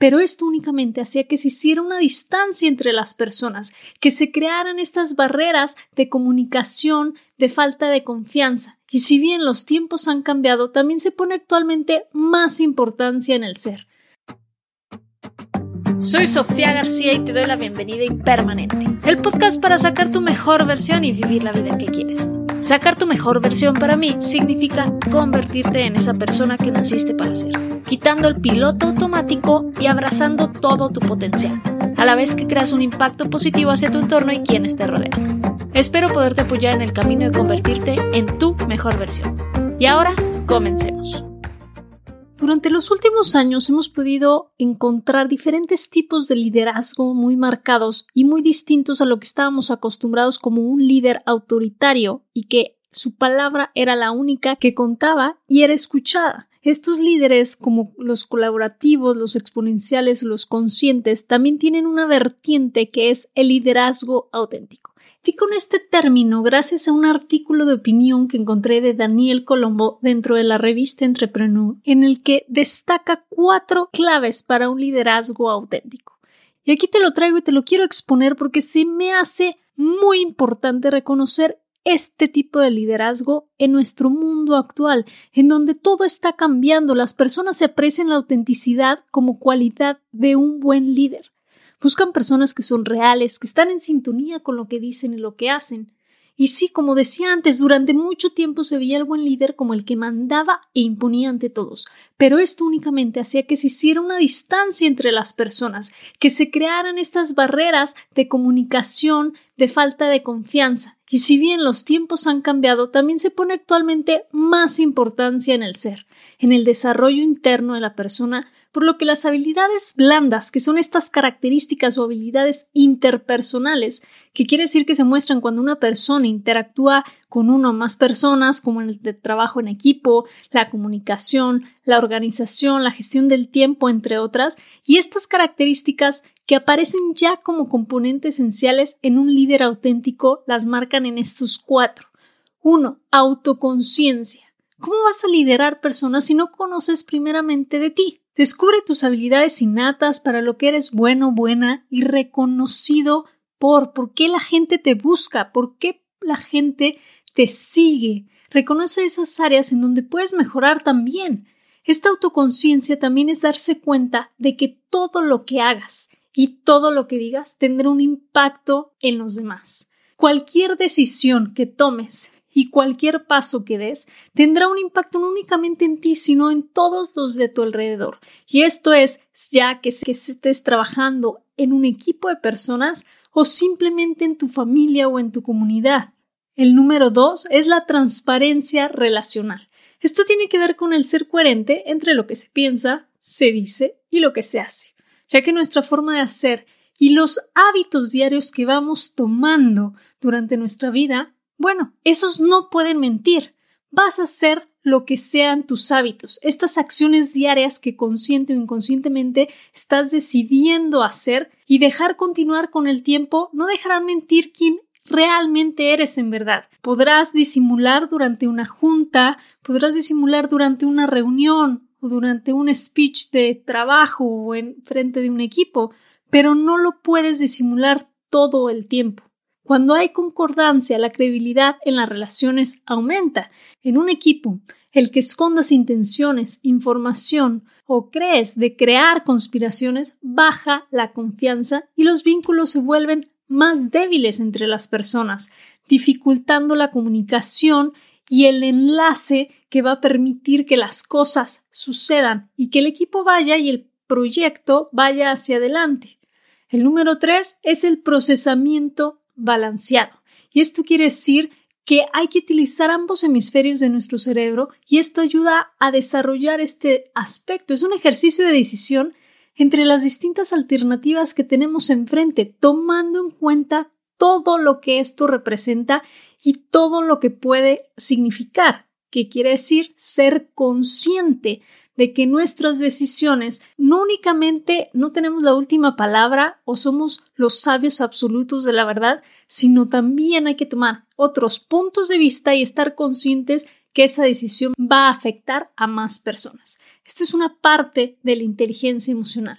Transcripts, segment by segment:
pero esto únicamente hacía que se hiciera una distancia entre las personas, que se crearan estas barreras de comunicación, de falta de confianza. Y si bien los tiempos han cambiado, también se pone actualmente más importancia en el ser. Soy Sofía García y te doy la bienvenida Impermanente, el podcast para sacar tu mejor versión y vivir la vida que quieres. Sacar tu mejor versión para mí significa convertirte en esa persona que naciste para ser, quitando el piloto automático y abrazando todo tu potencial, a la vez que creas un impacto positivo hacia tu entorno y quienes te rodean. Espero poderte apoyar en el camino de convertirte en tu mejor versión. Y ahora, comencemos. Durante los últimos años hemos podido encontrar diferentes tipos de liderazgo muy marcados y muy distintos a lo que estábamos acostumbrados como un líder autoritario y que su palabra era la única que contaba y era escuchada. Estos líderes, como los colaborativos, los exponenciales, los conscientes, también tienen una vertiente que es el liderazgo auténtico. Y con este término gracias a un artículo de opinión que encontré de Daniel Colombo dentro de la revista Entrepreneur, en el que destaca cuatro claves para un liderazgo auténtico. Y aquí te lo traigo y te lo quiero exponer porque sí me hace muy importante reconocer este tipo de liderazgo en nuestro mundo actual, en donde todo está cambiando, las personas se aprecian la autenticidad como cualidad de un buen líder. Buscan personas que son reales, que están en sintonía con lo que dicen y lo que hacen. Y sí, como decía antes, durante mucho tiempo se veía el buen líder como el que mandaba e imponía ante todos, pero esto únicamente hacía que se hiciera una distancia entre las personas, que se crearan estas barreras de comunicación, de falta de confianza. Y si bien los tiempos han cambiado, también se pone actualmente más importancia en el ser, en el desarrollo interno de la persona, por lo que las habilidades blandas, que son estas características o habilidades interpersonales, que quiere decir que se muestran cuando una persona interactúa con uno o más personas, como el trabajo en equipo, la comunicación, la organización, la gestión del tiempo, entre otras, y estas características que aparecen ya como componentes esenciales en un líder auténtico las marcan en estos cuatro. Uno, autoconciencia. ¿Cómo vas a liderar personas si no conoces primeramente de ti? Descubre tus habilidades innatas para lo que eres bueno, buena y reconocido por por qué la gente te busca, por qué la gente te sigue. Reconoce esas áreas en donde puedes mejorar también. Esta autoconciencia también es darse cuenta de que todo lo que hagas y todo lo que digas tendrá un impacto en los demás. Cualquier decisión que tomes y cualquier paso que des tendrá un impacto no únicamente en ti, sino en todos los de tu alrededor. Y esto es ya que, que estés trabajando en un equipo de personas o simplemente en tu familia o en tu comunidad. El número dos es la transparencia relacional. Esto tiene que ver con el ser coherente entre lo que se piensa, se dice y lo que se hace, ya que nuestra forma de hacer y los hábitos diarios que vamos tomando durante nuestra vida bueno, esos no pueden mentir. Vas a hacer lo que sean tus hábitos, estas acciones diarias que consciente o inconscientemente estás decidiendo hacer y dejar continuar con el tiempo no dejarán mentir quién realmente eres en verdad. Podrás disimular durante una junta, podrás disimular durante una reunión o durante un speech de trabajo o en frente de un equipo, pero no lo puedes disimular todo el tiempo. Cuando hay concordancia, la credibilidad en las relaciones aumenta. En un equipo, el que escondas intenciones, información o crees de crear conspiraciones baja la confianza y los vínculos se vuelven más débiles entre las personas, dificultando la comunicación y el enlace que va a permitir que las cosas sucedan y que el equipo vaya y el proyecto vaya hacia adelante. El número tres es el procesamiento balanceado. Y esto quiere decir que hay que utilizar ambos hemisferios de nuestro cerebro y esto ayuda a desarrollar este aspecto. Es un ejercicio de decisión entre las distintas alternativas que tenemos enfrente, tomando en cuenta todo lo que esto representa y todo lo que puede significar, que quiere decir ser consciente de que nuestras decisiones no únicamente no tenemos la última palabra o somos los sabios absolutos de la verdad, sino también hay que tomar otros puntos de vista y estar conscientes que esa decisión va a afectar a más personas. Esta es una parte de la inteligencia emocional.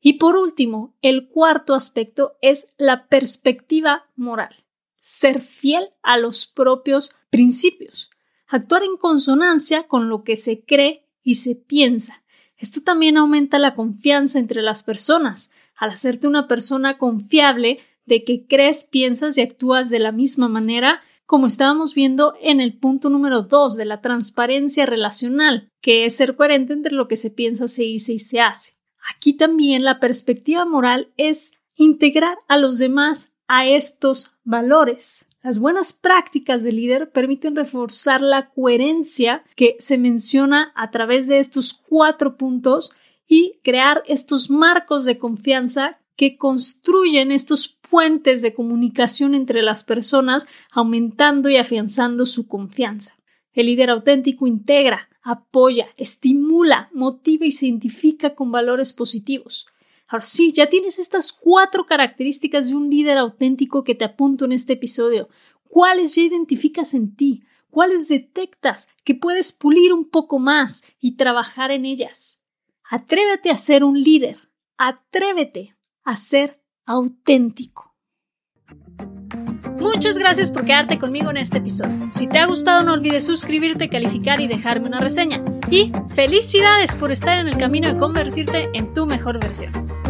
Y por último, el cuarto aspecto es la perspectiva moral. Ser fiel a los propios principios. Actuar en consonancia con lo que se cree y se piensa. Esto también aumenta la confianza entre las personas. Al hacerte una persona confiable de que crees, piensas y actúas de la misma manera, como estábamos viendo en el punto número dos de la transparencia relacional, que es ser coherente entre lo que se piensa, se dice y se hace. Aquí también la perspectiva moral es integrar a los demás a estos valores. Las buenas prácticas de líder permiten reforzar la coherencia que se menciona a través de estos cuatro puntos y crear estos marcos de confianza que construyen estos puentes de comunicación entre las personas, aumentando y afianzando su confianza. El líder auténtico integra, apoya, estimula, motiva y se identifica con valores positivos. Ahora sí, ya tienes estas cuatro características de un líder auténtico que te apunto en este episodio. ¿Cuáles ya identificas en ti? ¿Cuáles detectas que puedes pulir un poco más y trabajar en ellas? Atrévete a ser un líder. Atrévete a ser auténtico. Muchas gracias por quedarte conmigo en este episodio. Si te ha gustado no olvides suscribirte, calificar y dejarme una reseña. Y felicidades por estar en el camino de convertirte en tu mejor versión.